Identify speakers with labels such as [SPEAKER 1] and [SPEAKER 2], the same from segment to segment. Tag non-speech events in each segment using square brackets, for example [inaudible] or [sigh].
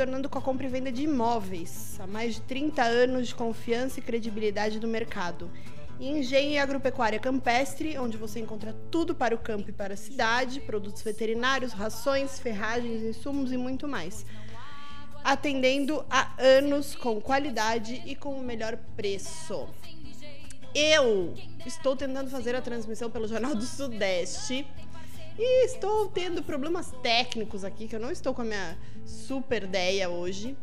[SPEAKER 1] retornando com a compra e venda de imóveis. Há mais de 30 anos de confiança e credibilidade do mercado. Engenho e Agropecuária Campestre, onde você encontra tudo para o campo e para a cidade, produtos veterinários, rações, ferragens, insumos e muito mais. Atendendo há anos com qualidade e com o melhor preço. Eu estou tentando fazer a transmissão pelo Jornal do Sudeste e estou tendo problemas técnicos aqui, que eu não estou com a minha super ideia hoje.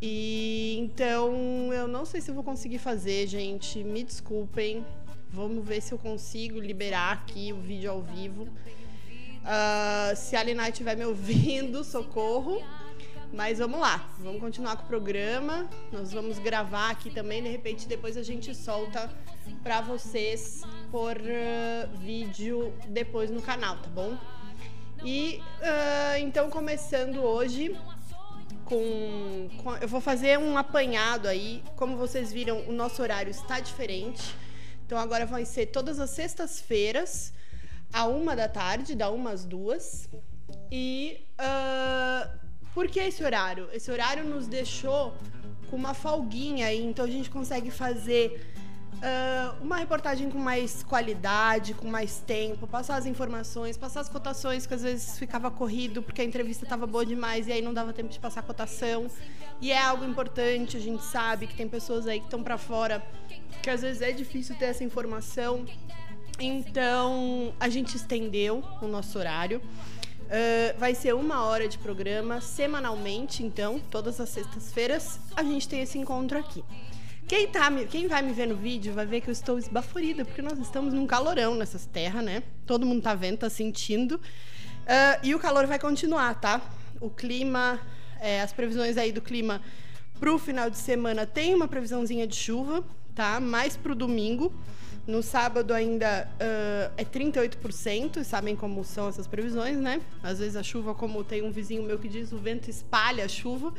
[SPEAKER 1] E então eu não sei se eu vou conseguir fazer, gente. Me desculpem. Vamos ver se eu consigo liberar aqui o vídeo ao vivo. Uh, se a Alinai estiver me ouvindo, socorro. Mas vamos lá, vamos continuar com o programa. Nós vamos gravar aqui também. De repente, depois a gente solta para vocês por uh, vídeo depois no canal, tá bom? E uh, então, começando hoje com, com, Eu vou fazer um apanhado aí. Como vocês viram, o nosso horário está diferente. Então, agora vai ser todas as sextas-feiras, a uma da tarde, da uma às duas. E. Uh, por que esse horário? Esse horário nos deixou com uma folguinha aí, então a gente consegue fazer Uh, uma reportagem com mais qualidade, com mais tempo, passar as informações, passar as cotações, que às vezes ficava corrido porque a entrevista estava boa demais e aí não dava tempo de passar a cotação. E é algo importante, a gente sabe que tem pessoas aí que estão para fora que às vezes é difícil ter essa informação. Então a gente estendeu o nosso horário. Uh, vai ser uma hora de programa semanalmente, então, todas as sextas-feiras a gente tem esse encontro aqui. Quem, tá, quem vai me ver no vídeo vai ver que eu estou esbaforida, porque nós estamos num calorão nessas terras, né? Todo mundo tá vendo, tá sentindo. Uh, e o calor vai continuar, tá? O clima, é, as previsões aí do clima pro final de semana tem uma previsãozinha de chuva, tá? Mais pro domingo. No sábado ainda uh, é 38%, sabem como são essas previsões, né? Às vezes a chuva, como tem um vizinho meu que diz, o vento espalha a chuva.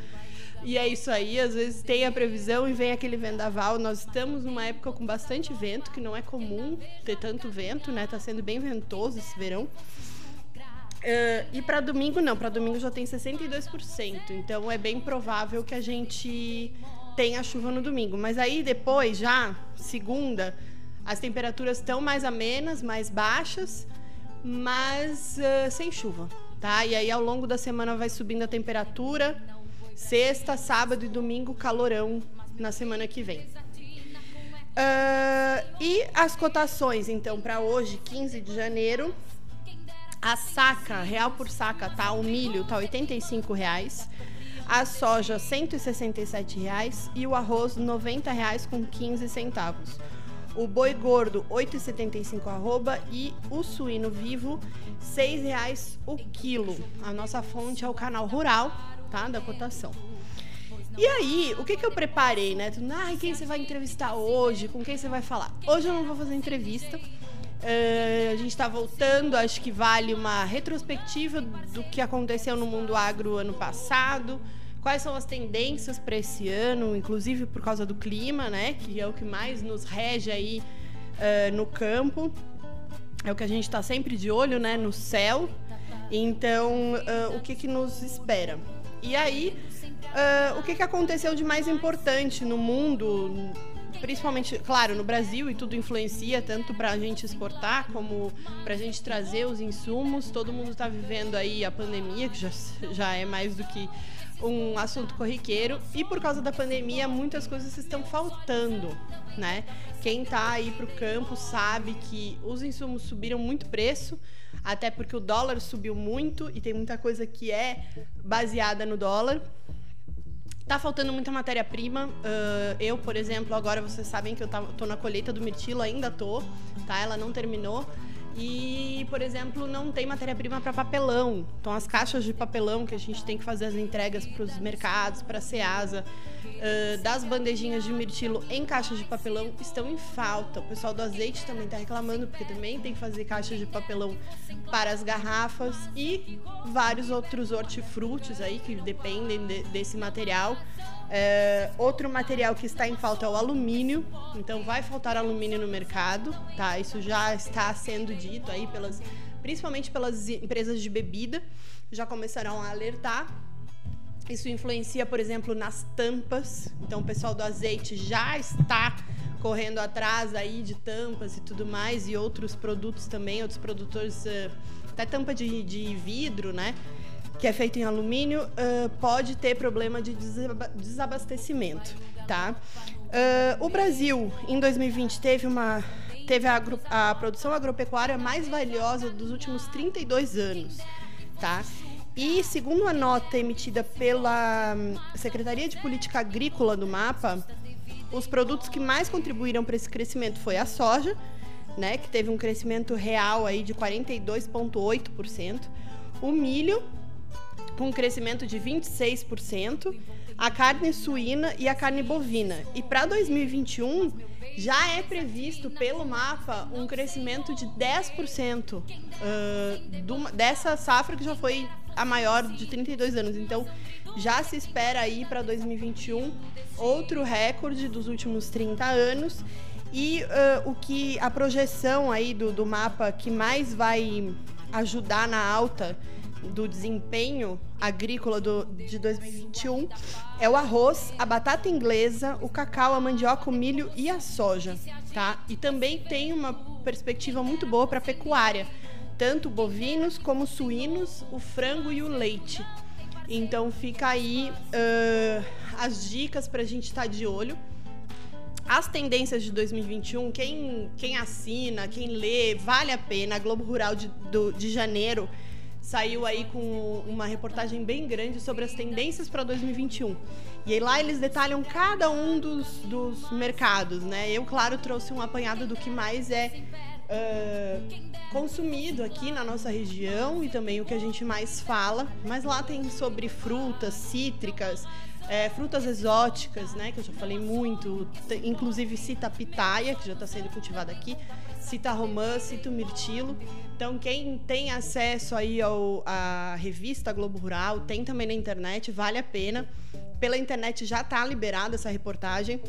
[SPEAKER 1] E é isso aí, às vezes tem a previsão e vem aquele vendaval. Nós estamos numa época com bastante vento, que não é comum ter tanto vento, né? Tá sendo bem ventoso esse verão. Uh, e para domingo não, para domingo já tem 62%. Então é bem provável que a gente tenha chuva no domingo. Mas aí depois, já segunda, as temperaturas estão mais amenas, mais baixas, mas uh, sem chuva, tá? E aí ao longo da semana vai subindo a temperatura Sexta, sábado e domingo, calorão na semana que vem. Uh, e as cotações, então, para hoje, 15 de janeiro, a saca, real por saca, tá? O milho tá 85 reais, a soja 167 reais e o arroz 90 reais com 15 centavos. O boi gordo R$ 8,75 arroba e o suíno vivo 6 reais o quilo. A nossa fonte é o canal Rural tá? Da cotação. E aí, o que, que eu preparei, né? Ai, quem você vai entrevistar hoje? Com quem você vai falar? Hoje eu não vou fazer entrevista. Uh, a gente está voltando, acho que vale uma retrospectiva do que aconteceu no mundo agro ano passado, quais são as tendências para esse ano, inclusive por causa do clima, né? Que é o que mais nos rege aí uh, no campo. É o que a gente está sempre de olho, né? No céu. Então, uh, o que, que nos espera? E aí, uh, o que, que aconteceu de mais importante no mundo, principalmente, claro, no Brasil, e tudo influencia tanto para a gente exportar como para a gente trazer os insumos. Todo mundo está vivendo aí a pandemia, que já, já é mais do que um assunto corriqueiro. E por causa da pandemia, muitas coisas estão faltando, né? Quem está aí para o campo sabe que os insumos subiram muito preço até porque o dólar subiu muito e tem muita coisa que é baseada no dólar. Tá faltando muita matéria-prima. Uh, eu, por exemplo, agora vocês sabem que eu tô na colheita do mirtilo, ainda tô, tá? Ela não terminou. E, por exemplo, não tem matéria-prima para papelão. Então, as caixas de papelão que a gente tem que fazer as entregas para os mercados, para a Ceasa, uh, das bandejinhas de mirtilo em caixas de papelão estão em falta. O pessoal do azeite também está reclamando, porque também tem que fazer caixas de papelão para as garrafas e vários outros hortifrutis aí que dependem de, desse material. Uh, outro material que está em falta é o alumínio, então vai faltar alumínio no mercado, tá? Isso já está sendo dito aí pelas, principalmente pelas empresas de bebida, já começarão a alertar Isso influencia, por exemplo, nas tampas. Então, o pessoal do azeite já está correndo atrás aí de tampas e tudo mais, e outros produtos também, outros produtores, uh, até tampa de, de vidro, né? Que é feito em alumínio, uh, pode ter problema de desabastecimento, tá? Uh, o Brasil, em 2020, teve uma teve a, a produção agropecuária mais valiosa dos últimos 32 anos, tá? E segundo a nota emitida pela Secretaria de Política Agrícola do MAPA, os produtos que mais contribuíram para esse crescimento foi a soja, né, que teve um crescimento real aí de 42,8%, o milho com um crescimento de 26%, a carne suína e a carne bovina. E para 2021 já é previsto pelo mapa um crescimento de 10% uh, dessa safra que já foi a maior de 32 anos. Então, já se espera aí para 2021 outro recorde dos últimos 30 anos. E uh, o que a projeção aí do, do mapa que mais vai ajudar na alta do desempenho agrícola do, de 2021 é o arroz, a batata inglesa, o cacau, a mandioca, o milho e a soja, tá? E também tem uma perspectiva muito boa para a pecuária, tanto bovinos como suínos, o frango e o leite. Então fica aí uh, as dicas para a gente estar tá de olho. As tendências de 2021, quem, quem assina, quem lê, vale a pena. A Globo Rural de, do, de janeiro saiu aí com uma reportagem bem grande sobre as tendências para 2021. E aí lá eles detalham cada um dos, dos mercados, né? Eu, claro, trouxe um apanhado do que mais é uh, consumido aqui na nossa região e também o que a gente mais fala. Mas lá tem sobre frutas, cítricas, é, frutas exóticas, né? Que eu já falei muito. Inclusive cita pitaia, que já está sendo cultivada aqui. Cita romã, cita mirtilo. Então, quem tem acesso aí ao, à revista Globo Rural, tem também na internet, vale a pena. Pela internet já está liberada essa reportagem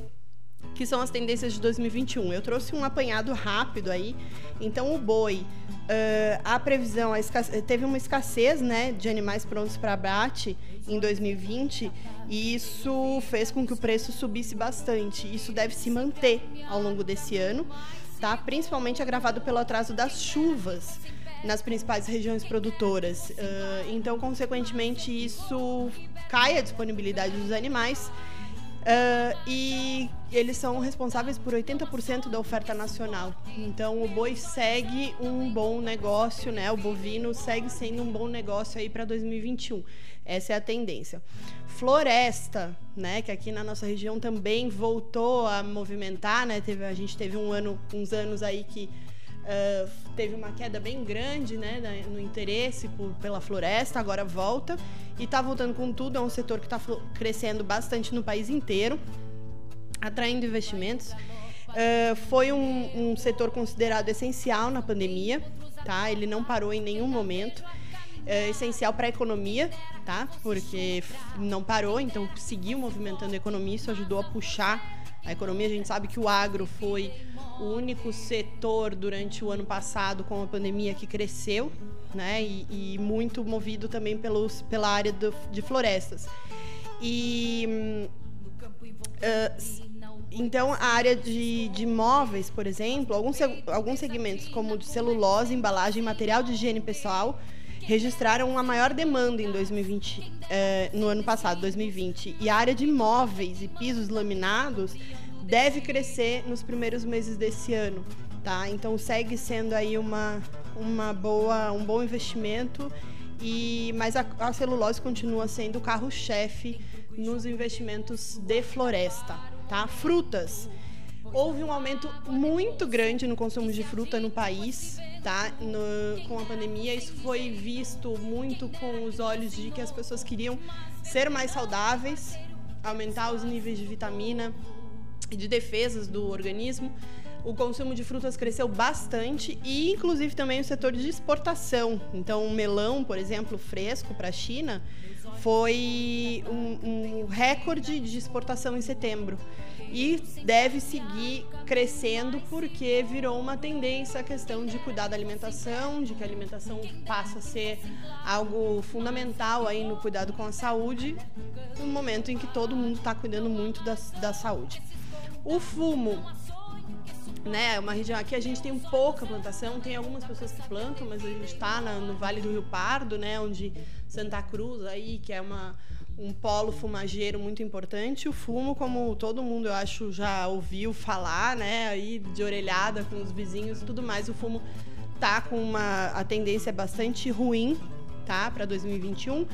[SPEAKER 1] que são as tendências de 2021. Eu trouxe um apanhado rápido aí. Então, o boi, uh, a previsão, a teve uma escassez né, de animais prontos para abate em 2020 e isso fez com que o preço subisse bastante. Isso deve se manter ao longo desse ano, tá? principalmente agravado pelo atraso das chuvas nas principais regiões produtoras. Uh, então, consequentemente, isso cai a disponibilidade dos animais Uh, e eles são responsáveis por 80% da oferta nacional. Então o boi segue um bom negócio, né? O bovino segue sendo um bom negócio aí para 2021. Essa é a tendência. Floresta, né? Que aqui na nossa região também voltou a movimentar, né? Teve, a gente teve um ano, uns anos aí que Uh, teve uma queda bem grande né, no interesse por, pela floresta, agora volta e está voltando com tudo. É um setor que está crescendo bastante no país inteiro, atraindo investimentos. Uh, foi um, um, setor considerado essencial na pandemia, tá? Ele não parou em nenhum momento. É essencial para a economia, tá? Porque não parou, então seguiu movimentando a economia, isso ajudou a puxar a economia. A gente sabe que o agro foi o único setor durante o ano passado com a pandemia que cresceu, né? E, e muito movido também pelos, pela área do, de florestas. E uh, então a área de, de móveis, por exemplo, alguns, alguns segmentos como de celulose, embalagem, material de higiene pessoal registraram uma maior demanda em 2020, eh, no ano passado, 2020. E a área de móveis e pisos laminados deve crescer nos primeiros meses desse ano, tá? Então segue sendo aí uma, uma boa, um bom investimento e mas a, a celulose continua sendo o carro-chefe nos investimentos de floresta, tá? Frutas. Houve um aumento muito grande no consumo de fruta no país, tá? No, com a pandemia, isso foi visto muito com os olhos de que as pessoas queriam ser mais saudáveis, aumentar os níveis de vitamina, de defesas do organismo. O consumo de frutas cresceu bastante e, inclusive, também o setor de exportação. Então, o melão, por exemplo, fresco para a China, foi um, um, recorde de exportação em setembro e deve seguir crescendo porque virou uma tendência a questão de cuidar da alimentação, de que a alimentação passa a ser algo fundamental aí no cuidado com a saúde, no momento em que todo mundo está cuidando muito da, da saúde. O fumo né, uma região aqui a gente tem pouca plantação, tem algumas pessoas que plantam, mas a gente está no Vale do Rio Pardo, né, onde Santa Cruz aí, que é uma um polo fumageiro muito importante. O fumo, como todo mundo eu acho já ouviu falar, né, aí de orelhada com os vizinhos e tudo mais, o fumo tá com uma a tendência bastante ruim, tá, para 2021,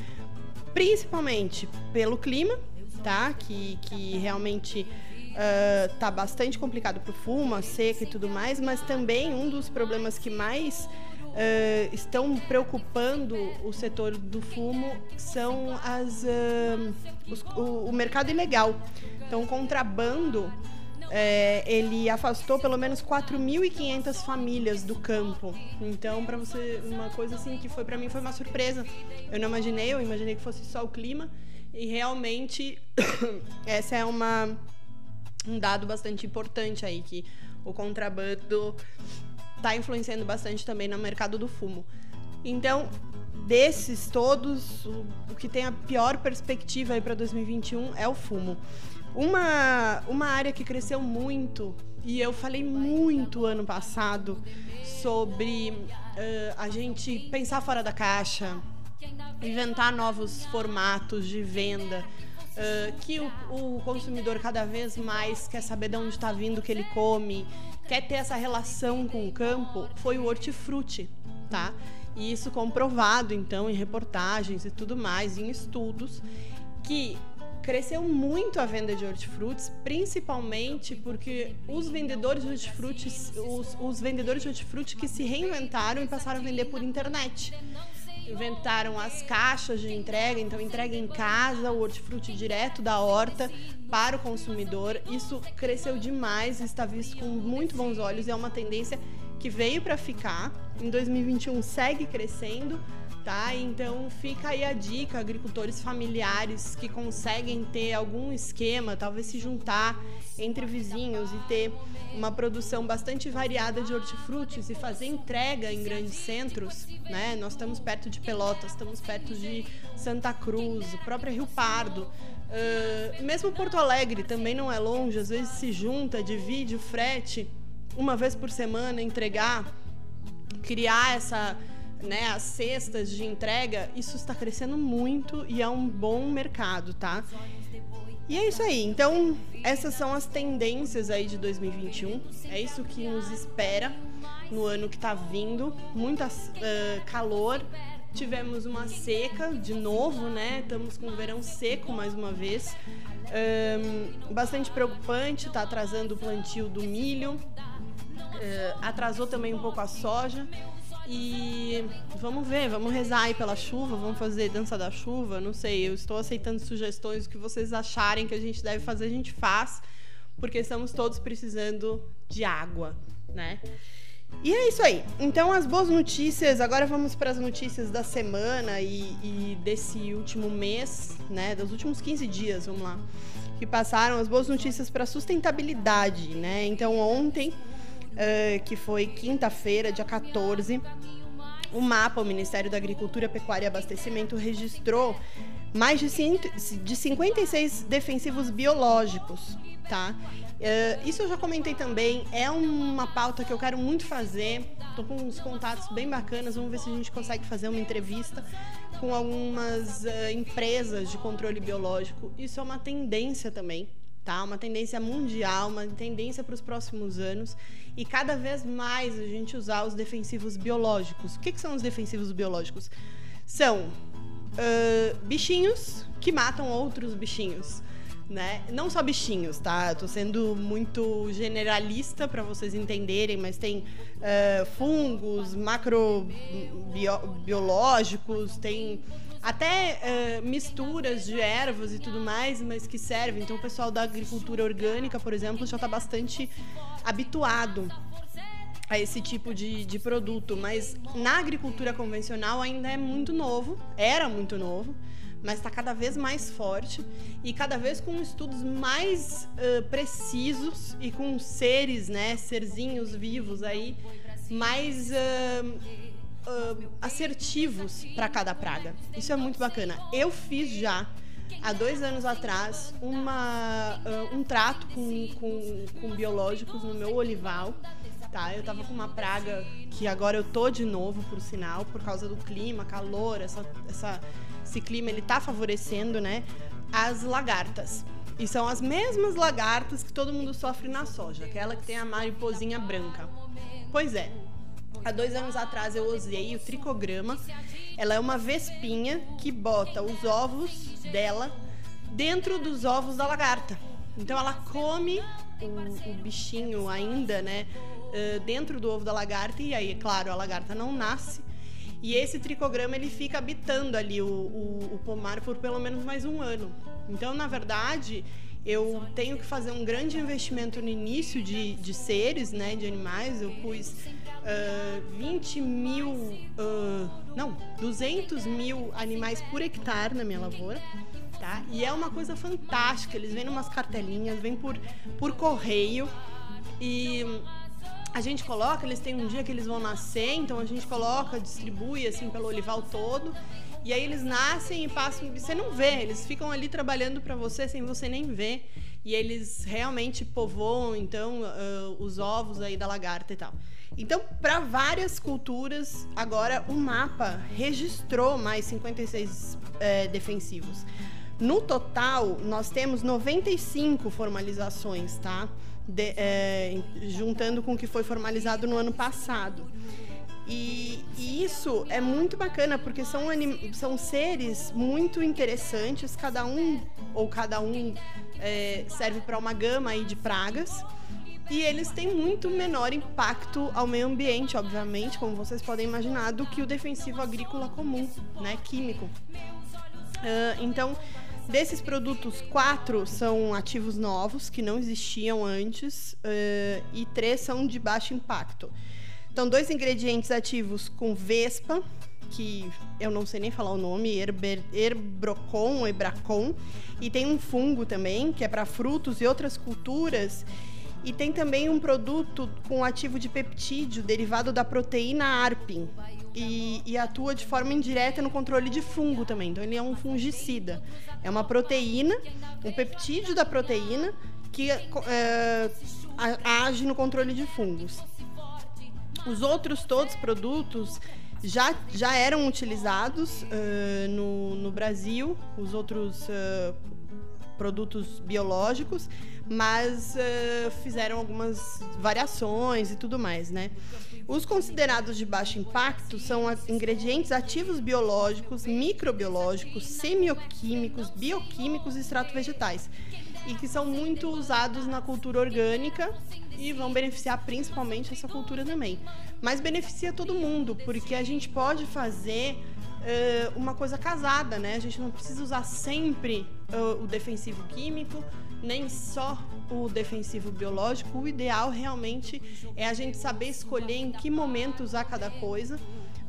[SPEAKER 1] principalmente pelo clima, tá, que que realmente uh, tá bastante complicado para o fumo, a seca e tudo mais, mas também um dos problemas que mais uh, estão preocupando o setor do fumo são as, uh, os, o, o, mercado ilegal. Então, o contrabando é, ele afastou pelo menos 4.500 famílias do campo. Então, para você, uma coisa assim que foi para mim foi uma surpresa. Eu não imaginei, eu imaginei que fosse só o clima e realmente [coughs] essa é uma um dado bastante importante aí que o contrabando está influenciando bastante também no mercado do fumo. Então, desses todos, o, o que tem a pior perspectiva aí para 2021 é o fumo. Uma, uma área que cresceu muito, e eu falei muito ano passado sobre uh, a gente pensar fora da caixa, inventar novos formatos de venda, Uh, que o, o, consumidor cada vez mais quer saber de onde está vindo o que ele come, quer ter essa relação com o campo, foi o hortifruti, tá? E isso comprovado, então, em reportagens e tudo mais, em estudos, que cresceu muito a venda de hortifrutis, principalmente porque os vendedores de hortifrutis, os, os vendedores de hortifruti que se reinventaram e passaram a vender por internet inventaram as caixas de entrega, então entrega em casa o hortifruti direto da horta para o consumidor. Isso cresceu demais, está visto com muito bons olhos e é uma tendência que veio para ficar. Em 2021 segue crescendo tá? Então fica aí a dica, agricultores familiares que conseguem ter algum esquema, talvez se juntar entre vizinhos e ter uma produção bastante variada de hortifrutis e fazer entrega em grandes centros, né? Nós estamos perto de Pelotas, estamos perto de Santa Cruz, própria Rio Pardo. Uh, mesmo Porto Alegre também não é longe, às vezes se junta, divide o frete uma vez por semana, entregar, criar essa né, as cestas de entrega, isso está crescendo muito e é um bom mercado, tá? E é isso aí. Então, essas são as tendências aí de 2021. É isso que nos espera no ano que está vindo. Muita uh, calor. Tivemos uma seca de novo, né? Estamos com o verão seco mais uma vez. Um, bastante preocupante, está atrasando o plantio do milho. Uh, atrasou também um pouco a soja. E vamos ver, vamos rezar aí pela chuva, vamos fazer dança da chuva, não sei. Eu estou aceitando sugestões, o que vocês acharem que a gente deve fazer, a gente faz, porque estamos todos precisando de água, né? E é isso aí. Então, as boas notícias. Agora vamos para as notícias da semana e, e, desse último mês, né? Dos últimos 15 dias, vamos lá. Que passaram as boas notícias para sustentabilidade, né? Então, ontem uh, que foi quinta-feira, dia 14. O mapa, o Ministério da Agricultura, Pecuária e Abastecimento registrou mais de, de 56 defensivos biológicos, tá? Uh, isso eu já comentei também, é uma pauta que eu quero muito fazer. Tô com uns contatos bem bacanas, vamos ver se a gente consegue fazer uma entrevista com algumas uh, empresas de controle biológico. Isso é uma tendência também, tá? Uma tendência mundial, uma tendência para os próximos anos e cada vez mais a gente usar os defensivos biológicos. O que, que são os defensivos biológicos? São uh, bichinhos que matam outros bichinhos. Né? Não só bichinhos, tá? Eu tô sendo muito generalista para vocês entenderem, mas tem uh, fungos, macrobiológicos, tem até uh, misturas de ervas e tudo mais, mas que servem. Então, o pessoal da agricultura orgânica, por exemplo, já está bastante habituado a esse tipo de, de produto. Mas na agricultura convencional ainda é muito novo, era muito novo mas está cada vez mais forte e cada vez com estudos mais uh, precisos e com seres, né, serzinhos vivos aí, mais uh, uh, assertivos para cada praga. Isso é muito bacana. Eu fiz já há dois anos atrás uma, um trato com, com, com biológicos no meu olival tá? Eu tava com uma praga que agora eu tô de novo, por sinal, por causa do clima, calor, essa, essa, esse clima ele tá favorecendo, né? As lagartas. E são as mesmas lagartas que todo mundo sofre na soja, aquela que tem a mariposinha branca. Pois é, há dois anos atrás eu usei o tricograma. Ela é uma vespinha que bota os ovos dela dentro dos ovos da lagarta. Então ela come o, o bichinho ainda, né? dentro do ovo da lagarta e aí, claro, a lagarta não nasce. E esse tricograma ele fica habitando ali o, o, o pomar por pelo menos mais um ano. Então, na verdade, eu tenho que fazer um grande investimento no início de, de seres, né, de animais. Eu pus uh, 20 mil, uh, não, 200 mil animais por hectare na minha lavoura. Tá? E é uma coisa fantástica. Eles vêm umas cartelinhas, vêm por, por correio. E a gente coloca, eles têm um dia que eles vão nascer, então a gente coloca, distribui assim pelo olival todo. E aí eles nascem e passam, você não vê, eles ficam ali trabalhando para você sem você nem ver. E eles realmente povoam então uh, os ovos aí da lagarta e tal. Então, para várias culturas, agora o mapa registrou mais 56 é, defensivos. No total, nós temos 95 formalizações, tá? de, é, juntando com o que foi formalizado no ano passado. E, e, isso é muito bacana porque são, são seres muito interessantes, cada um ou cada um é, serve para uma gama aí de pragas. E eles têm muito menor impacto ao meio ambiente, obviamente, como vocês podem imaginar, do que o defensivo agrícola comum, né, químico. Uh, então, Desses produtos, quatro são ativos novos que não existiam antes uh, e três são de baixo impacto. Então, dois ingredientes ativos com Vespa, que eu não sei nem falar o nome, Herber, Herbrocon ou Ebracon, e tem um fungo também, que é para frutos e outras culturas. E tem também um produto com ativo de peptídeo derivado da proteína arpin, e, e, atua de forma indireta no controle de fungo também. Então, ele é um fungicida. É uma proteína, um peptídeo da proteína que é, age no controle de fungos. Os outros todos produtos já, já eram utilizados uh, no, no Brasil, os outros uh, produtos biológicos, mas uh, fizeram algumas variações e tudo mais, né? Os considerados de baixo impacto são ingredientes ativos biológicos, microbiológicos, semioquímicos, bioquímicos e extrato vegetais, e que são muito usados na cultura orgânica e vão beneficiar principalmente essa cultura também. Mas beneficia todo mundo, porque a gente pode fazer uh, uma coisa casada, né? A gente não precisa usar sempre uh, o defensivo químico, nem só o defensivo biológico. O ideal realmente é a gente saber escolher em que momento usar cada coisa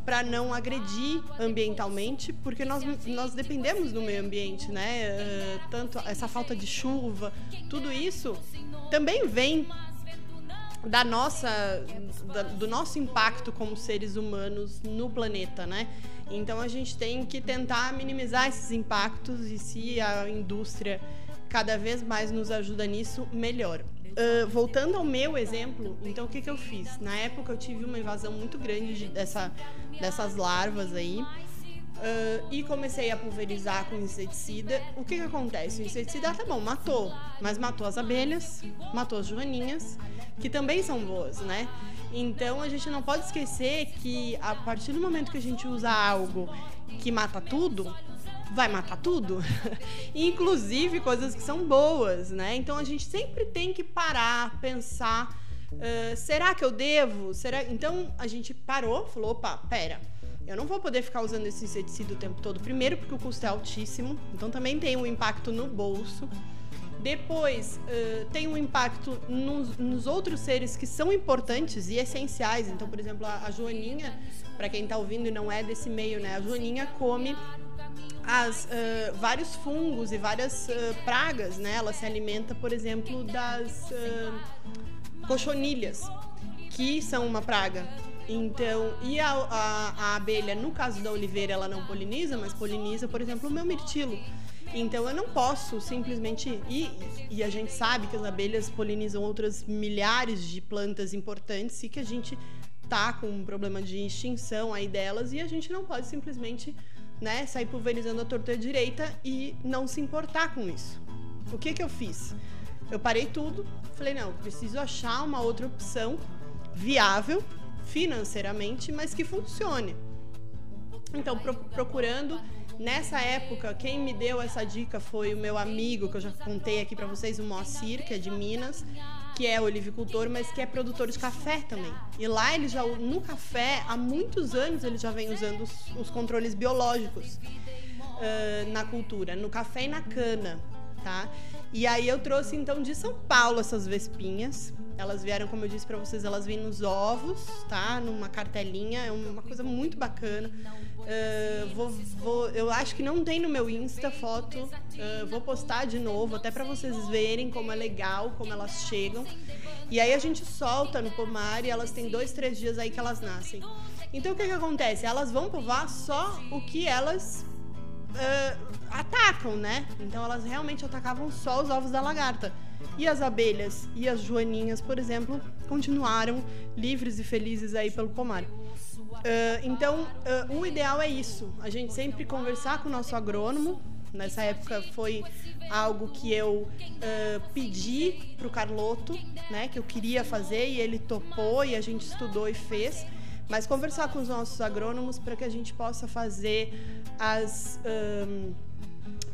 [SPEAKER 1] para não agredir ambientalmente, porque nós, nós dependemos do meio ambiente, né? Uh, tanto essa falta de chuva, tudo isso também vem da nossa da, do nosso impacto como seres humanos no planeta, né? Então a gente tem que tentar minimizar esses impactos e se a indústria cada vez mais nos ajuda nisso, melhor. Uh, voltando ao meu exemplo, então o que, que eu fiz? Na época eu tive uma invasão muito grande de, dessa, dessas larvas aí. Uh, e comecei a pulverizar com inseticida. O que, que acontece? O inseticida, tá bom, matou, mas matou as abelhas, matou as joaninhas, que também são boas, né? Então a gente não pode esquecer que a partir do momento que a gente usa algo que mata tudo, vai matar tudo, [laughs] inclusive coisas que são boas, né? Então a gente sempre tem que parar, pensar, uh, será que eu devo? Será? Então a gente parou, falou, opa, pera. Eu não vou poder ficar usando esse inseticida o tempo todo. Primeiro, porque o custo é altíssimo, então também tem um impacto no bolso. Depois, uh, tem um impacto nos, nos, outros seres que são importantes e essenciais. Então, por exemplo, a, a Joaninha, para quem está ouvindo e não é desse meio, né? A Joaninha come as, uh, vários fungos e várias uh, pragas, né? Ela se alimenta, por exemplo, das uh, cochonilhas, que são uma praga. Então, e a, a, a, abelha, no caso da oliveira, ela não poliniza, mas poliniza, por exemplo, o meu mirtilo. Então, eu não posso simplesmente. E, e a gente sabe que as abelhas polinizam outras milhares de plantas importantes e que a gente tá com um problema de extinção aí delas e a gente não pode simplesmente né, sair pulverizando a torta direita e não se importar com isso. O que que eu fiz? Eu parei tudo, falei, não, preciso achar uma outra opção viável financeiramente, mas que funcione. Então, pro procurando nessa época, quem me deu essa dica foi o meu amigo, que eu já contei aqui para vocês, o Moacir, que é de Minas, que é olivicultor, mas que é produtor de café também. E lá ele já no café há muitos anos ele já vem usando os, os controles biológicos uh, na cultura, no café e na cana, tá? E aí eu trouxe então de São Paulo essas vespinhas. Elas vieram, como eu disse para vocês, elas vêm nos ovos, tá? Numa cartelinha, é uma coisa muito bacana. Uh, vou, vou, eu acho que não tem no meu Insta foto. Uh, vou postar de novo, até para vocês verem como é legal, como elas chegam. E aí a gente solta no pomar e elas têm dois, três dias aí que elas nascem. Então o que, que acontece? Elas vão povar só o que elas uh, atacam, né? Então elas realmente atacavam só os ovos da lagarta. E as abelhas e as joaninhas, por exemplo, continuaram livres e felizes aí pelo pomar. Uh, então, uh, o ideal é isso. A gente sempre conversar com o nosso agrônomo. Nessa época foi algo que eu uh, pedi para o Carloto, né, que eu queria fazer e ele topou e a gente estudou e fez. Mas conversar com os nossos agrônomos para que a gente possa fazer as um,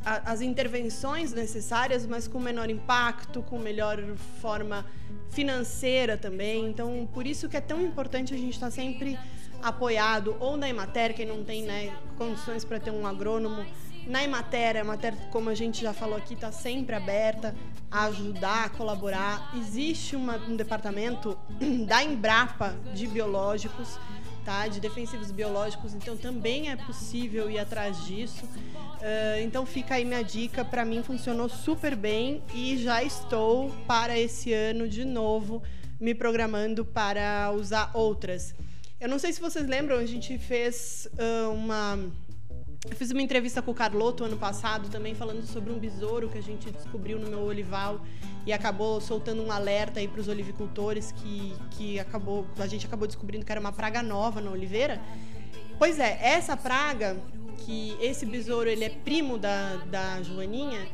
[SPEAKER 1] as intervenções necessárias, mas com menor impacto, com melhor forma financeira também. Então, por isso que é tão importante a gente estar tá sempre apoiado ou na Emater, quem não tem né, condições para ter um agrônomo. Na Emater, a Emater, como a gente já falou aqui, está sempre aberta a ajudar, a colaborar. Existe uma, um departamento [clears throat] da Embrapa de biológicos, tá? de defensivos biológicos, então também é possível ir atrás disso. Uh, então fica aí minha dica, para mim funcionou super bem e já estou para esse ano de novo me programando para usar outras. Eu não sei se vocês lembram, a gente fez uh, uma. Eu fiz uma entrevista com o Carloto ano passado também falando sobre um besouro que a gente descobriu no meu olival e acabou soltando um alerta aí para os olivicultores que, que acabou a gente acabou descobrindo que era uma praga nova na oliveira. Pois é, essa praga que esse besouro ele é primo da, da Joaninha,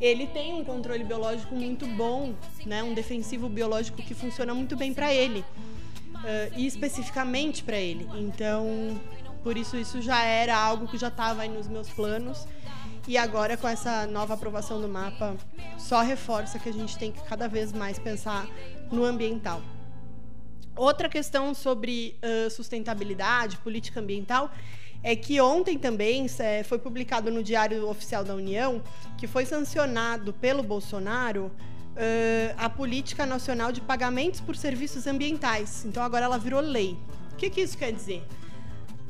[SPEAKER 1] ele tem um controle biológico muito bom, né? Um defensivo biológico que funciona muito bem para ele uh, e especificamente para ele. Então, por isso isso já era algo que já estava aí nos meus planos. E agora com essa nova aprovação do mapa, só reforça que a gente tem que cada vez mais pensar no ambiental. Outra questão sobre uh, sustentabilidade, política ambiental, é que ontem também foi publicado no Diário Oficial da União que foi sancionado pelo Bolsonaro uh, a Política Nacional de Pagamentos por Serviços Ambientais. Então agora ela virou lei. O que, que isso quer dizer?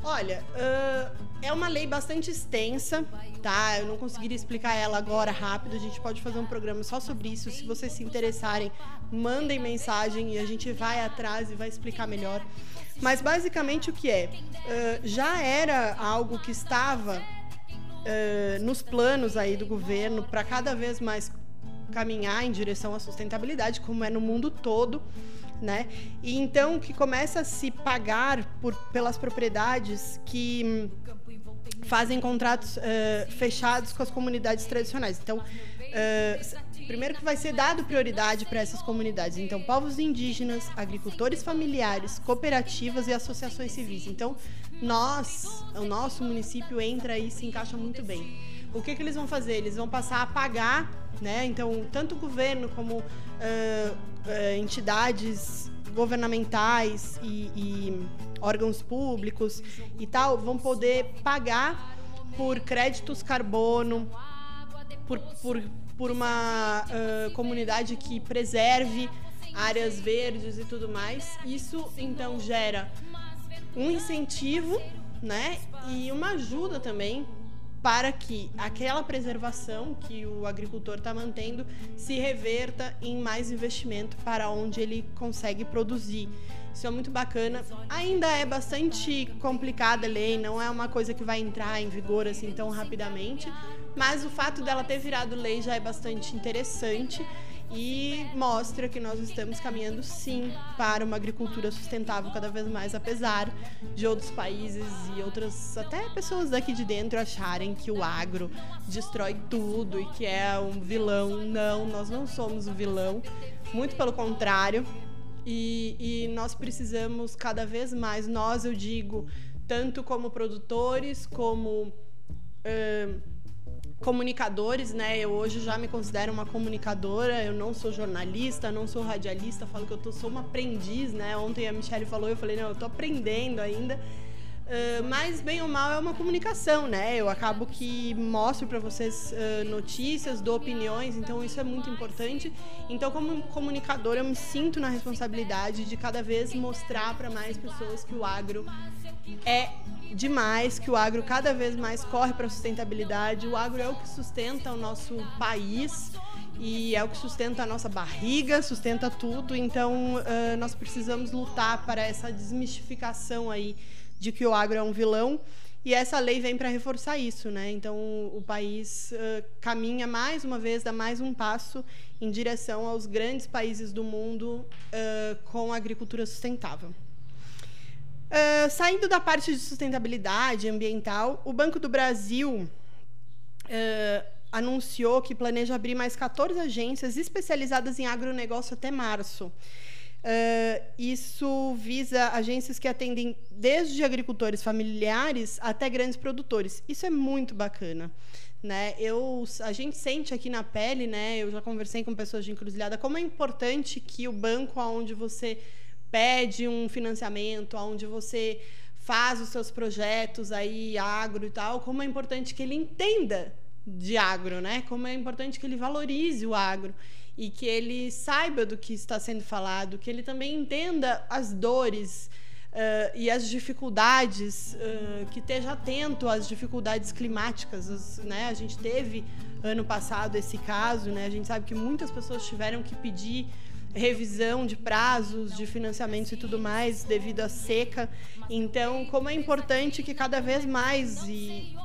[SPEAKER 1] Olha, uh, é uma lei bastante extensa, tá? Eu não conseguiria explicar ela agora rápido. A gente pode fazer um programa só sobre isso. Se vocês se interessarem, mandem mensagem e a gente vai atrás e vai explicar melhor. Mas basicamente o que é? Uh, já era algo que estava uh, nos planos aí do governo para cada vez mais caminhar em direção à sustentabilidade, como é no mundo todo, né? E então que começa a se pagar por, pelas propriedades que fazem contratos uh, fechados com as comunidades tradicionais. Então, uh, primeiro que vai ser dado prioridade para essas comunidades. Então, povos indígenas, agricultores familiares, cooperativas e associações civis. Então, nós, o nosso município entra e se encaixa muito bem. O que, que eles vão fazer? Eles vão passar a pagar né? Então, tanto o governo como uh, uh, entidades governamentais e, e, órgãos públicos e tal vão poder pagar por créditos carbono, por, por, por uma uh, comunidade que preserve áreas verdes e tudo mais. Isso então gera um incentivo, né? E uma ajuda também para que aquela preservação que o agricultor está mantendo se reverta em mais investimento para onde ele consegue produzir. Isso é muito bacana. Ainda é bastante complicada a lei, não é uma coisa que vai entrar em vigor assim tão rapidamente, mas o fato dela ter virado lei já é bastante interessante e mostra que nós estamos caminhando sim para uma agricultura sustentável cada vez mais, apesar de outros países e outras até pessoas daqui de dentro acharem que o agro destrói tudo e que é um vilão. Não, nós não somos o vilão, muito pelo contrário. E, e nós precisamos cada vez mais, nós eu digo, tanto como produtores, como uh, comunicadores, né? Eu hoje já me considero uma comunicadora, eu não sou jornalista, não sou radialista, falo que eu tô, sou uma aprendiz, né? Ontem a Michelle falou, eu falei, não, eu tô aprendendo ainda. Uh, mas bem ou mal é uma comunicação, né? Eu acabo que mostro para vocês uh, notícias, dou opiniões, então isso é muito importante. Então, como comunicadora, eu me sinto na responsabilidade de cada vez mostrar para mais pessoas que o agro é demais, que o agro cada vez mais corre para a sustentabilidade. O agro é o que sustenta o nosso país e é o que sustenta a nossa barriga, sustenta tudo. Então, uh, nós precisamos lutar para essa desmistificação aí de que o agro é um vilão. E essa lei vem para reforçar isso, né? Então o país uh, caminha mais uma vez, dá mais um passo em direção aos grandes países do mundo uh, com agricultura sustentável. Uh, saindo da parte de sustentabilidade ambiental, o Banco do Brasil anunciou que planeja abrir mais 14 agências especializadas em agronegócio até março. Uh, isso visa agências que atendem desde agricultores familiares até grandes produtores. Isso é muito bacana. Né? Eu, a gente sente aqui na pele, né? Eu já conversei com pessoas de encruzilhada, como é importante que o banco aonde você pede um financiamento, aonde você faz os seus projetos aí agro e tal, como é importante que ele entenda de agro, né? Como é importante que ele valorize o agro e que ele saiba do que está sendo falado, que ele também entenda as dores uh, e as dificuldades, uh, que esteja atento às dificuldades climáticas. As, né? A gente teve ano passado esse caso, né? a gente sabe que muitas pessoas tiveram que pedir revisão de prazos, de financiamentos e tudo mais devido à seca. Então, como é importante que cada vez mais e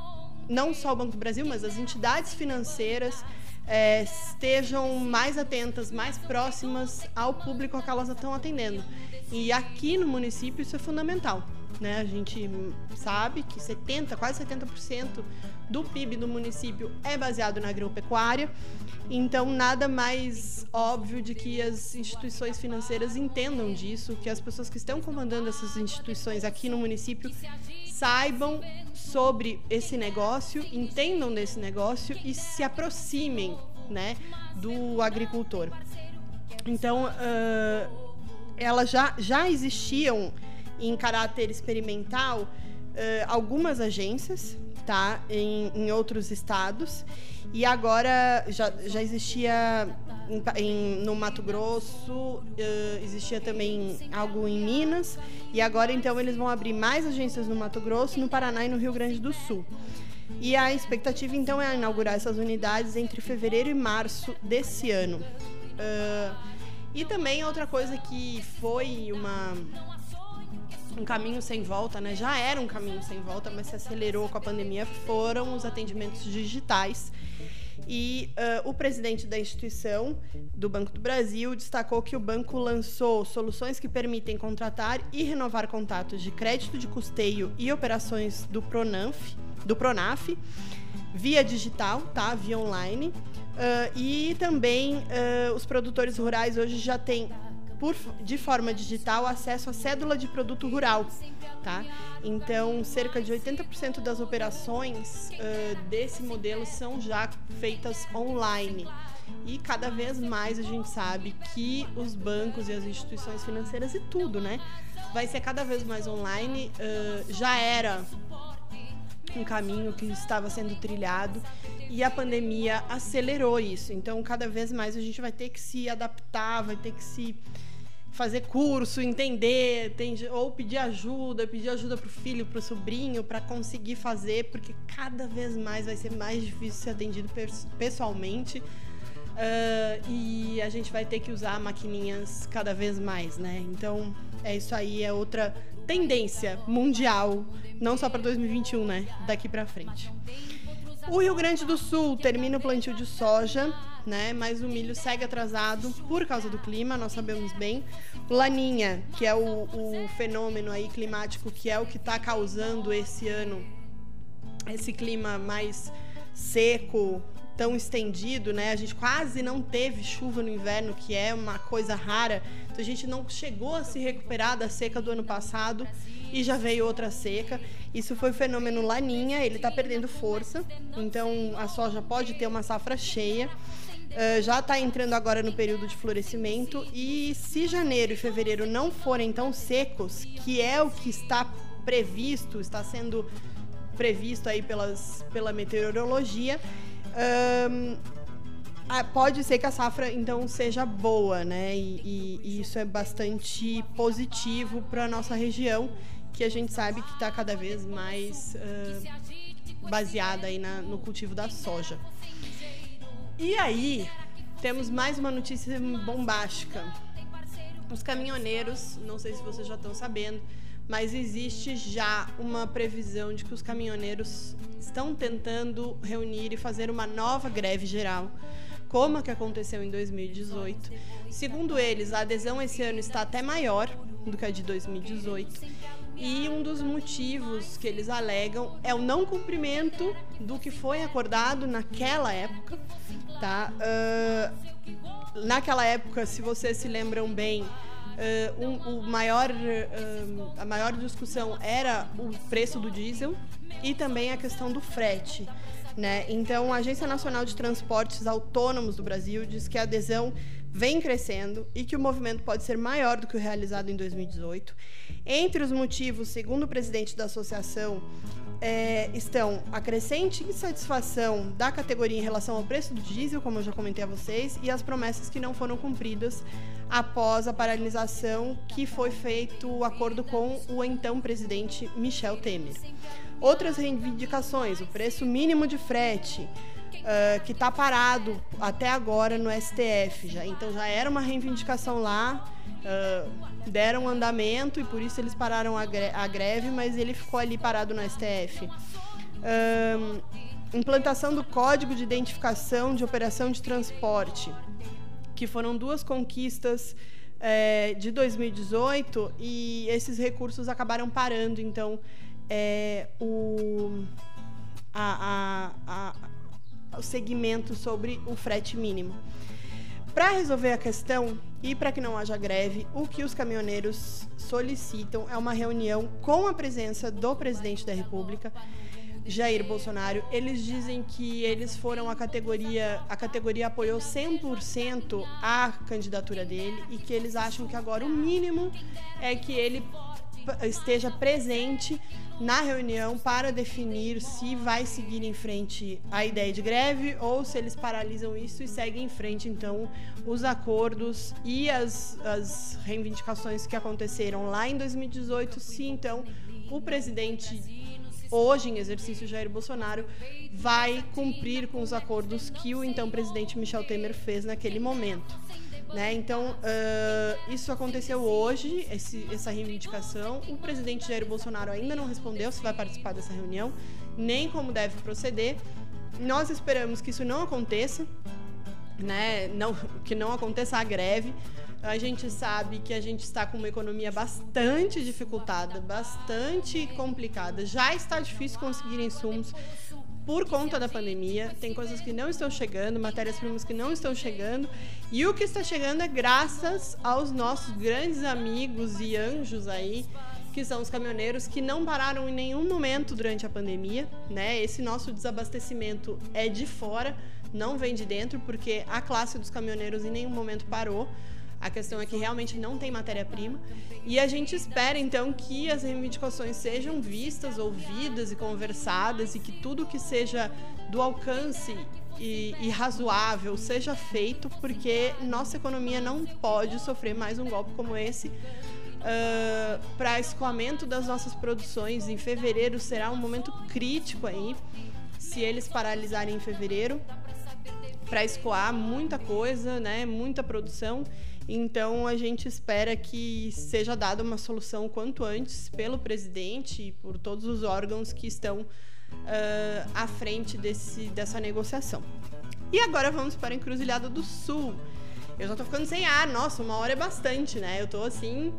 [SPEAKER 1] não só o Banco do Brasil, mas as entidades financeiras é, estejam mais atentas, mais próximas ao público a que elas estão atendendo. E aqui no município isso é fundamental. Né? A gente sabe que 70, quase 70% do PIB do município é baseado na agropecuária. Então, nada mais óbvio de que as instituições financeiras entendam disso, que as pessoas que estão comandando essas instituições aqui no município saibam sobre esse negócio, entendam desse negócio e se aproximem né, do agricultor. Então, uh, elas já, já existiam em caráter experimental uh, algumas agências tá, em, em outros estados e agora já, já existia em, em, no Mato Grosso, uh, existia também algo em Minas, e agora então eles vão abrir mais agências no Mato Grosso, no Paraná e no Rio Grande do Sul. E a expectativa então é inaugurar essas unidades entre fevereiro e março desse ano. Uh, e também outra coisa que foi uma um caminho sem volta, né? Já era um caminho sem volta, mas se acelerou com a pandemia, foram os atendimentos digitais e uh, o presidente da instituição do Banco do Brasil destacou que o banco lançou soluções que permitem contratar e renovar contatos de crédito de custeio e operações do Pronaf, do Pronaf via digital, tá? Via online. Uh, e também uh, os produtores rurais hoje já têm por, de forma digital acesso à cédula de produto rural. Tá? Então, cerca de 80% das operações uh, desse modelo são já feitas online. E cada vez mais a gente sabe que os bancos e as instituições financeiras e tudo, né? Vai ser cada vez mais online. Uh, já era um caminho que estava sendo trilhado e a pandemia acelerou isso. Então, cada vez mais a gente vai ter que se adaptar, vai ter que se fazer curso, entender, tem, ou pedir ajuda, pedir ajuda pro filho, pro sobrinho, para conseguir fazer, porque cada vez mais vai ser mais difícil ser atendido pessoalmente. Uh, e a gente vai ter que usar maquininhas cada vez mais, né? Então, é isso aí, é outra tendência mundial, não só para 2021, né? Daqui para frente. O Rio Grande do Sul termina o plantio de soja, né? Mas o milho segue atrasado por causa do clima, nós sabemos bem. Laninha, que é o, o fenômeno aí climático que é o que está causando esse ano esse clima mais seco, tão estendido, né? A gente quase não teve chuva no inverno, que é uma coisa rara. Então a gente não chegou a se recuperar da seca do ano passado e já veio outra seca. Isso foi o fenômeno Laninha, ele está perdendo força, então a soja pode ter uma safra cheia. Uh, já está entrando agora no período de florescimento e se janeiro e fevereiro não forem tão secos, que é o que está previsto, está sendo previsto aí pelas, pela meteorologia, um, pode ser que a safra então seja boa, né? E, e, e isso é bastante positivo para a nossa região que a gente sabe que está cada vez mais uh, baseada aí na, no cultivo da soja. E aí, temos mais uma notícia bombástica. Os caminhoneiros, não sei se vocês já estão sabendo, mas existe já uma previsão de que os caminhoneiros estão tentando reunir e fazer uma nova greve geral, como a que aconteceu em 2018. Segundo eles, a adesão esse ano está até maior do que a de 2018 e um dos motivos que eles alegam é o não cumprimento do que foi acordado naquela época, tá? Uh, naquela época, se vocês se lembram bem, uh, um, o maior, uh, a maior discussão era o preço do diesel e também a questão do frete. Né? Então, a Agência Nacional de Transportes Autônomos do Brasil diz que a adesão vem crescendo e que o movimento pode ser maior do que o realizado em 2018. Entre os motivos, segundo o presidente da associação, é, estão a crescente insatisfação da categoria em relação ao preço do diesel, como eu já comentei a vocês, e as promessas que não foram cumpridas após a paralisação que foi feito o acordo com o então presidente Michel Temer. Outras reivindicações, o preço mínimo de frete, uh, que está parado até agora no STF. Já. Então já era uma reivindicação lá, uh, deram andamento e por isso eles pararam a, gre a, greve, mas ele ficou ali parado no STF. Implantação do Código de Identificação de Operação de Transporte, que foram duas conquistas é, de 2018 e esses recursos acabaram parando. Então, é, o, a, a, a, o segmento sobre o frete mínimo. Para resolver a questão e para que não haja greve, o que os caminhoneiros solicitam é uma reunião com a presença do presidente da República, Jair Bolsonaro. Eles dizem que eles foram a categoria, a categoria apoiou 100% a candidatura dele e que eles acham que agora o mínimo é que ele esteja presente na reunião para definir se vai seguir em frente a ideia de greve ou se eles paralisam isso e seguem em frente, então, os acordos e as, as reivindicações que aconteceram lá em 2018, se então o presidente hoje em exercício Jair Bolsonaro vai cumprir com os acordos que o então presidente Michel Temer fez naquele momento. Né? Então, uh, isso aconteceu hoje, esse, essa reivindicação. O presidente Jair Bolsonaro ainda não respondeu se vai participar dessa reunião, nem como deve proceder. Nós esperamos que isso não aconteça, né? não, que não aconteça a greve. A gente sabe que a gente está com uma economia bastante dificultada, bastante complicada. Já está difícil conseguir insumos por conta da pandemia. Tem coisas que não estão chegando, matérias-primas que não estão chegando. E o que está chegando é graças aos nossos grandes amigos e anjos aí, que são os caminhoneiros que não pararam em nenhum momento durante a pandemia, né? Esse nosso desabastecimento é de fora, não vem de dentro, porque a classe dos caminhoneiros em nenhum momento parou. A questão é que realmente não tem matéria-prima. E a gente espera, então, que as reivindicações sejam vistas, ouvidas e conversadas e que tudo que seja do alcance e, e razoável seja feito, porque nossa economia não pode sofrer mais um golpe como esse. Uh, para escoamento das nossas produções em fevereiro será um momento crítico aí se eles paralisarem em fevereiro para escoar muita coisa, né, muita produção. Então a gente espera que seja dada uma solução quanto antes pelo presidente e por todos os órgãos que estão uh, à frente desse, dessa negociação. E agora vamos para a Encruzilhada do Sul. Eu já tô ficando sem ar, nossa, uma hora é bastante, né? Eu tô assim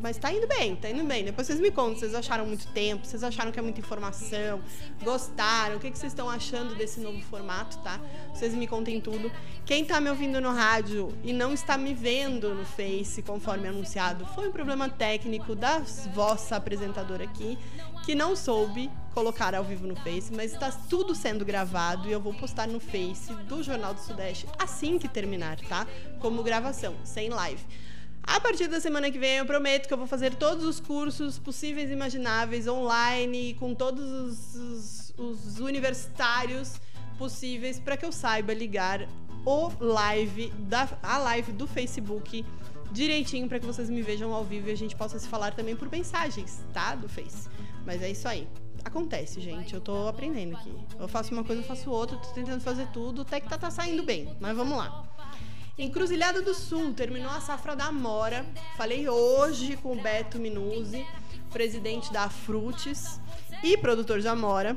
[SPEAKER 1] mas tá indo bem, tá indo bem. Depois vocês me contam, vocês acharam muito tempo, vocês acharam que é muita informação, gostaram, o que, que vocês estão achando desse novo formato, tá? Vocês me contem tudo. Quem tá me ouvindo no rádio e não está me vendo no Face, conforme anunciado, foi um problema técnico da vossa apresentadora aqui, que não soube colocar ao vivo no Face, mas está tudo sendo gravado e eu vou postar no Face do Jornal do Sudeste assim que terminar, tá? Como gravação, sem live. A partir da semana que vem, eu prometo que eu vou fazer todos os cursos possíveis e imagináveis online, com todos os, os, os universitários possíveis, para que eu saiba ligar o live da, a live do Facebook direitinho para que vocês me vejam ao vivo e a gente possa se falar também por mensagens, tá? Do Face. Mas é isso aí. Acontece, gente. Eu tô aprendendo aqui. Eu faço uma coisa, eu faço outra, tô tentando fazer tudo, até que tá, tá saindo bem. Mas vamos lá. Encruzilhada do Sul terminou a safra da Amora. Falei hoje com o Beto Minuzzi, presidente da Frutes e produtor de Amora,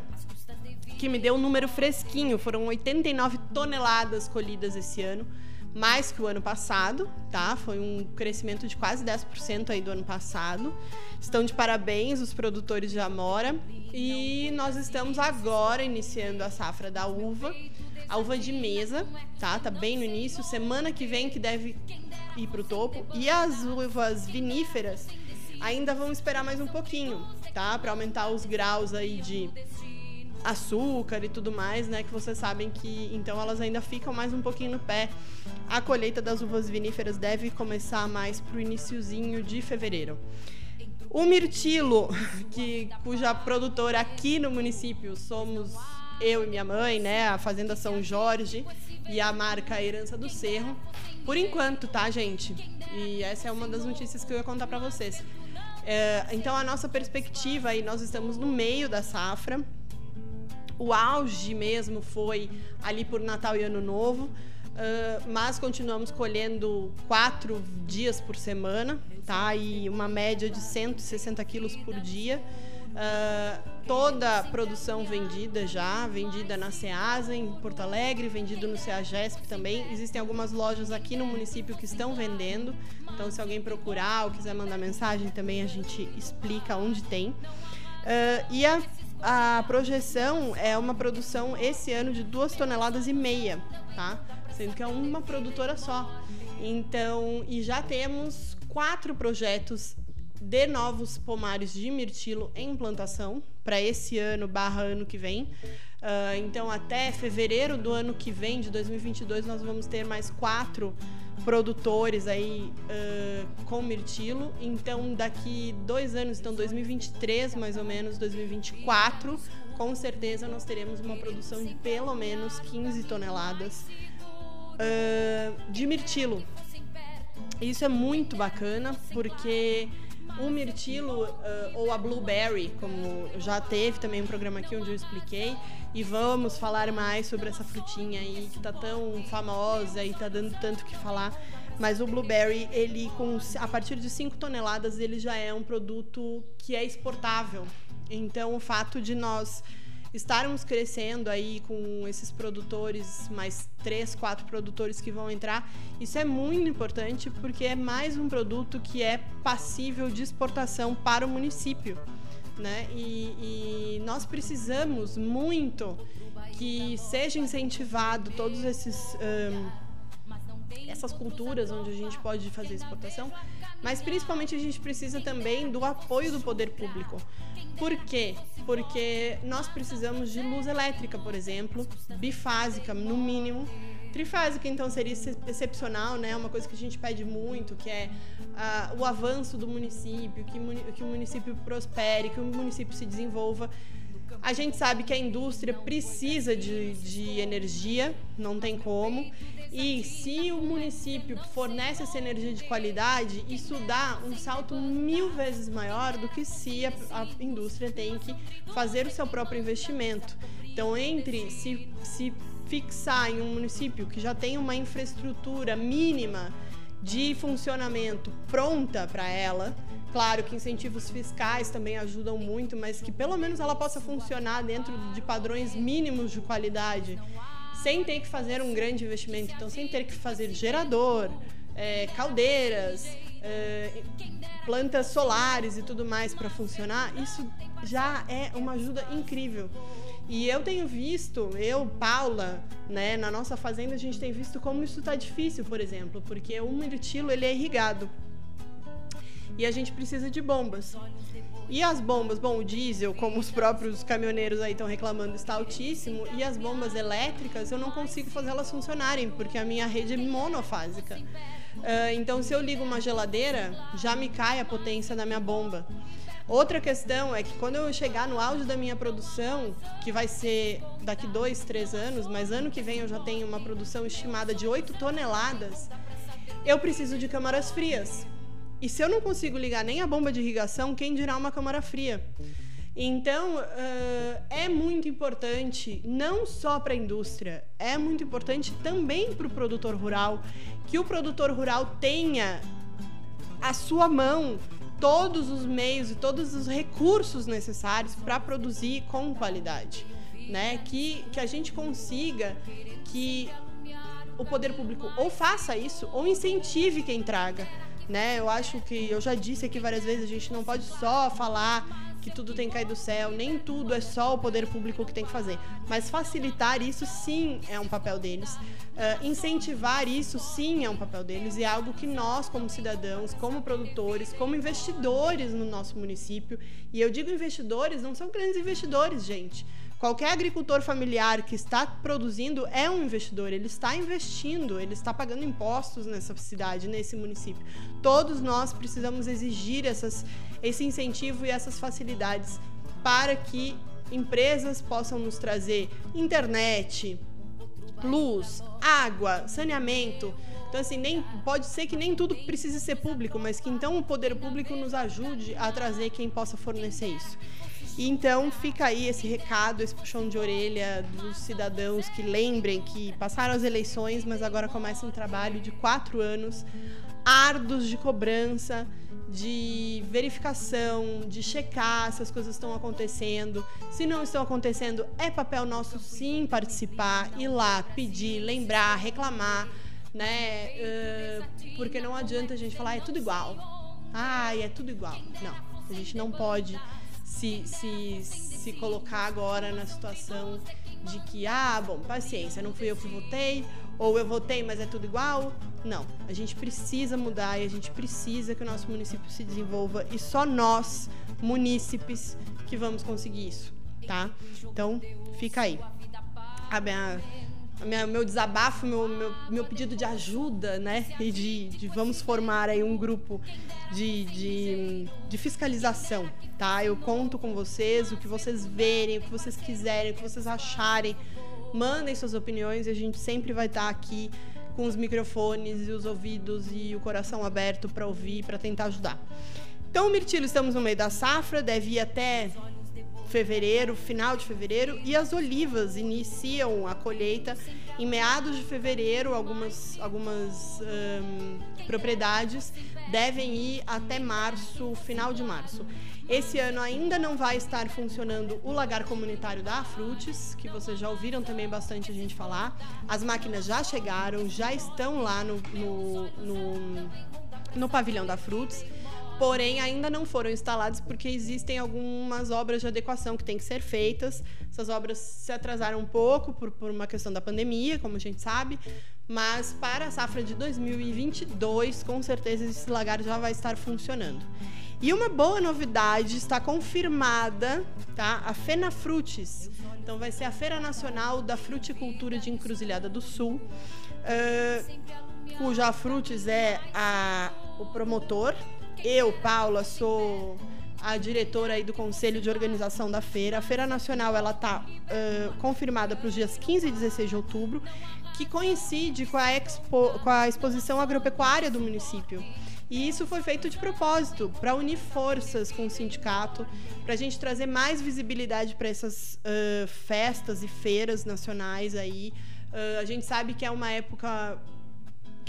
[SPEAKER 1] que me deu um número fresquinho. Foram 89 toneladas colhidas esse ano, mais que o ano passado, tá? Foi um crescimento de quase 10% aí do ano passado. Estão de parabéns os produtores de Amora. E nós estamos agora iniciando a safra da uva a uva de mesa, tá? Tá bem no início. Semana que vem que deve ir pro topo. E as uvas viníferas ainda vão esperar mais um pouquinho, tá? Para aumentar os graus aí de açúcar e tudo mais, né? Que vocês sabem que então elas ainda ficam mais um pouquinho no pé. A colheita das uvas viníferas deve começar mais pro iniciozinho de fevereiro. O mirtilo, [laughs] que cuja produtora aqui no município somos eu e minha mãe, né? A Fazenda São Jorge e a marca Herança do Cerro. Por enquanto, tá, gente? E essa é uma das notícias que eu ia contar para vocês. É, então, a nossa perspectiva aí, nós estamos no meio da safra. O auge mesmo foi ali por Natal e Ano Novo. Uh, mas continuamos colhendo quatro dias por semana, tá? E uma média de 160 quilos por dia. Uh, toda a produção vendida já, vendida na Ceasa, em Porto Alegre, vendido no CEAGESP também. Existem algumas lojas aqui no município que estão vendendo. Então, se alguém procurar ou quiser mandar mensagem, também a gente explica onde tem. Uh, e a, a projeção é uma produção esse ano de duas toneladas e meia, tá? Sendo que é uma produtora só. Então, e já temos quatro projetos de novos pomares de mirtilo em implantação para esse ano barra ano que vem. Uh, então, até fevereiro do ano que vem, de 2022, nós vamos ter mais quatro produtores aí uh, com mirtilo. Então, daqui dois anos, então 2023 mais ou menos, 2024, com certeza nós teremos uma produção de pelo menos 15 toneladas uh, de mirtilo. Isso é muito bacana porque o mirtilo uh, ou a blueberry, como já teve também um programa aqui onde eu expliquei, e vamos falar mais sobre essa frutinha aí que tá tão famosa e tá dando tanto que falar. Mas o blueberry, ele com a partir de 5 toneladas, ele já é um produto que é exportável. Então, o fato de nós estarmos crescendo aí com esses produtores, mais três, quatro produtores que vão entrar, isso é muito importante porque é mais um produto que é passível de exportação para o município. Né? E, e nós precisamos muito que seja incentivado todos esses um, essas culturas onde a gente pode fazer exportação, mas principalmente a gente precisa também do apoio do poder público. Por quê? Porque nós precisamos de luz elétrica, por exemplo, bifásica, no mínimo. Trifásica, então, seria excepcional, né? Uma coisa que a gente pede muito, que é uh, o avanço do município, que, que o município prospere, que o município se desenvolva. A gente sabe que a indústria precisa de, de energia, não tem como. E se o município fornece essa energia de qualidade, isso dá um salto mil vezes maior do que se a, a indústria tem que fazer o seu próprio investimento. Então, entre se, se fixar em um município que já tem uma infraestrutura mínima de funcionamento pronta para ela, Claro que incentivos fiscais também ajudam muito, mas que pelo menos ela possa funcionar dentro de padrões mínimos de qualidade, sem ter que fazer um grande investimento. Então, sem ter que fazer gerador, é, caldeiras, é, plantas solares e tudo mais para funcionar, isso já é uma ajuda incrível. E eu tenho visto, eu, Paula, né, na nossa fazenda a gente tem visto como isso está difícil, por exemplo, porque o mirtilo ele é irrigado e a gente precisa de bombas. E as bombas, bom, o diesel, como os próprios caminhoneiros aí estão reclamando, está altíssimo. E as bombas elétricas, eu não consigo fazer elas funcionarem, porque a minha rede é monofásica. Uh, então, se eu ligo uma geladeira, já me cai a potência da minha bomba. Outra questão é que quando eu chegar no auge da minha produção, que vai ser daqui dois, três anos, mas ano que vem eu já tenho uma produção estimada de 8 toneladas, eu preciso de câmaras frias. E se eu não consigo ligar nem a bomba de irrigação, quem dirá uma câmara fria? Então, uh, é muito importante, não só para a indústria, é muito importante também para o produtor rural, que o produtor rural tenha à sua mão todos os meios e todos os recursos necessários para produzir com qualidade. Né? Que, que a gente consiga que o poder público ou faça isso ou incentive quem traga né? Eu acho que eu já disse aqui várias vezes, a gente não pode só falar que tudo tem que cair do céu, nem tudo é só o poder público que tem que fazer. Mas facilitar isso sim é um papel deles. Uh, incentivar isso sim é um papel deles e é algo que nós, como cidadãos, como produtores, como investidores no nosso município, e eu digo investidores, não são grandes investidores, gente. Qualquer agricultor familiar que está produzindo é um investidor, ele está investindo, ele está pagando impostos nessa cidade, nesse município. Todos nós precisamos exigir essas, esse incentivo e essas facilidades para que empresas possam nos trazer internet, luz, água, saneamento. Então, assim, nem, pode ser que nem tudo precise ser público, mas que então o poder público nos ajude a trazer quem possa fornecer isso. Então fica aí esse recado, esse puxão de orelha dos cidadãos que lembrem que passaram as eleições, mas agora começa um trabalho de quatro anos árduos de cobrança, de verificação, de checar se as coisas estão acontecendo. Se não estão acontecendo, é papel nosso sim participar, ir lá, pedir, lembrar, reclamar, né? Uh, porque não adianta a gente falar, ah, é tudo igual. Ah, é tudo igual. Não, a gente não pode se, se, se colocar agora na situação de que, ah, bom, paciência, não fui eu que votei, ou eu votei, mas é tudo igual. Não, a gente precisa mudar e a gente precisa que o nosso município se desenvolva e só nós, munícipes, que vamos conseguir isso, tá? Então, fica aí. A minha minha, meu desabafo, meu, meu, meu, pedido de ajuda, né? E de, de vamos formar aí um grupo de, de, de, fiscalização, tá? Eu conto com vocês, o que vocês verem, o que vocês quiserem, o que vocês acharem. Mandem suas opiniões e a gente sempre vai estar aqui com os microfones e os ouvidos e o coração aberto para ouvir, para tentar ajudar. Então, mirtilo, estamos no meio da safra, deve ir até fevereiro, final de fevereiro, e as olivas iniciam a colheita em meados de fevereiro. Algumas, algumas um, propriedades devem ir até março, final de março. Esse ano ainda não vai estar funcionando o lagar comunitário da Frutes, que vocês já ouviram também bastante a gente falar. As máquinas já chegaram, já estão lá no, no, no, no pavilhão da Frutes porém ainda não foram instalados porque existem algumas obras de adequação que têm que ser feitas. Essas obras se atrasaram um pouco por, por uma questão da pandemia, como a gente sabe, mas para a safra de 2022, com certeza esse lagar já vai estar funcionando. E uma boa novidade está confirmada, tá? A Fena Frutes. Então vai ser a Feira Nacional da Fruticultura de Encruzilhada do Sul, uh, cuja Frutes é a, o promotor eu, Paula, sou a diretora aí do Conselho de Organização da feira. A Feira Nacional ela está uh, confirmada para os dias 15 e 16 de outubro, que coincide com a, expo, com a exposição agropecuária do município. E isso foi feito de propósito, para unir forças com o sindicato, para a gente trazer mais visibilidade para essas uh, festas e feiras nacionais aí. Uh, a gente sabe que é uma época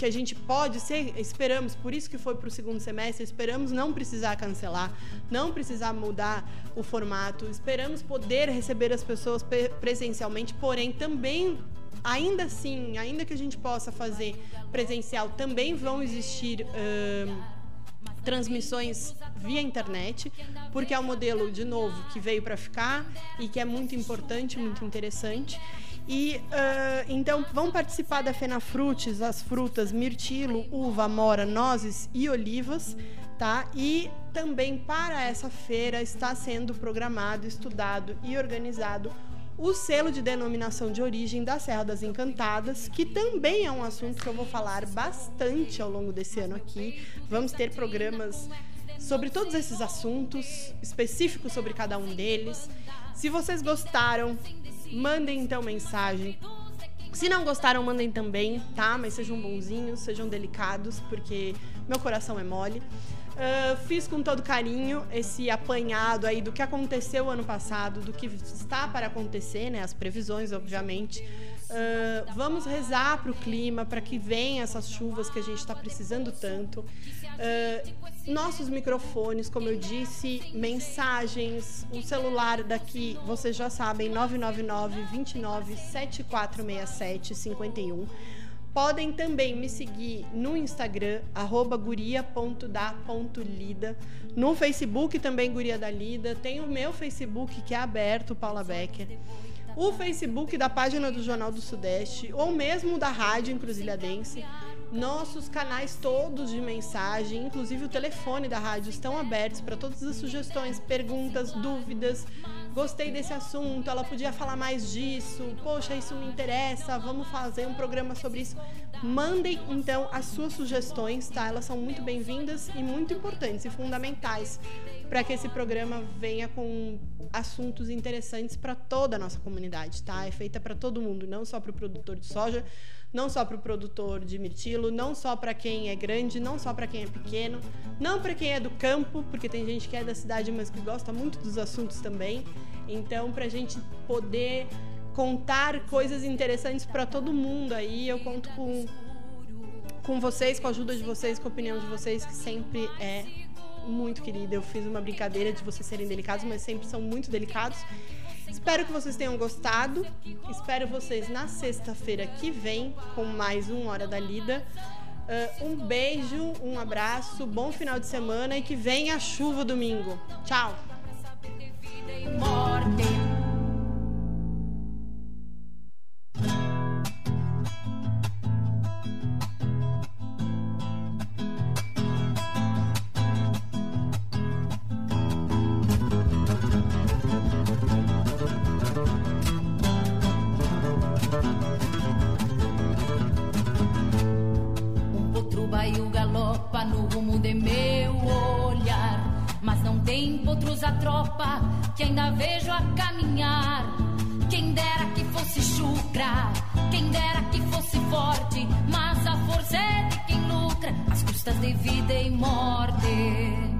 [SPEAKER 1] que a gente pode ser, esperamos, por isso que foi para o segundo semestre, esperamos não precisar cancelar, não precisar mudar o formato, esperamos poder receber as pessoas presencialmente, porém também, ainda assim, ainda que a gente possa fazer presencial, também vão existir. Uh, transmissões via internet, porque é um modelo, de novo, que veio para ficar e que é muito importante, muito interessante. E uh, então vão participar da Fena Frutes as frutas mirtilo, uva, mora, nozes e olivas, tá? E também para essa feira está sendo programado, estudado e organizado o selo de denominação de origem da Serra das Encantadas, que também é um assunto que eu vou falar bastante ao longo desse ano aqui. Vamos ter programas sobre todos esses assuntos, específicos sobre cada um deles. Se vocês gostaram, mandem então mensagem. Se não gostaram, mandem também, tá? Mas sejam bonzinhos, sejam delicados, porque meu coração é mole. Uh, fiz com todo carinho esse apanhado aí do que aconteceu ano passado, do que está para acontecer, né? As previsões, obviamente. Uh, vamos rezar para o clima, para que venham essas chuvas que a gente está precisando tanto. Uh, nossos microfones, como eu disse, mensagens, o celular daqui, vocês já sabem, 999 29 7467 51. Podem também me seguir no Instagram, guria.da.lida. No Facebook também Guria da Lida. Tem o meu Facebook que é aberto, Paula Becker o Facebook da página do Jornal do Sudeste ou mesmo da Rádio Encruzilhadense. Nossos canais todos de mensagem, inclusive o telefone da rádio, estão abertos para todas as sugestões, perguntas, dúvidas. Gostei desse assunto, ela podia falar mais disso. Poxa, isso me interessa, vamos fazer um programa sobre isso. Mandem então as suas sugestões, tá? Elas são muito bem-vindas e muito importantes e fundamentais para que esse programa venha com assuntos interessantes para toda a nossa comunidade, tá? É feita para todo mundo, não só para o produtor de soja, não só para o produtor de mirtilo, não só para quem é grande, não só para quem é pequeno, não para quem é do campo, porque tem gente que é da cidade, mas que gosta muito dos assuntos também. Então, para a gente poder contar coisas interessantes para todo mundo aí, eu conto com com vocês, com a ajuda de vocês, com a opinião de vocês, que sempre é muito querida. Eu fiz uma brincadeira de vocês serem delicados, mas sempre são muito delicados. Espero que vocês tenham gostado. Espero vocês na sexta-feira que vem com mais um Hora da Lida. Uh, um beijo, um abraço, bom final de semana e que venha a chuva domingo. Tchau!
[SPEAKER 2] galopa no rumo de meu olhar. Mas não tem potros a tropa que ainda vejo a caminhar. Quem dera que fosse chucra, quem dera que fosse forte, mas a força é de quem lucra, as custas de vida e morte.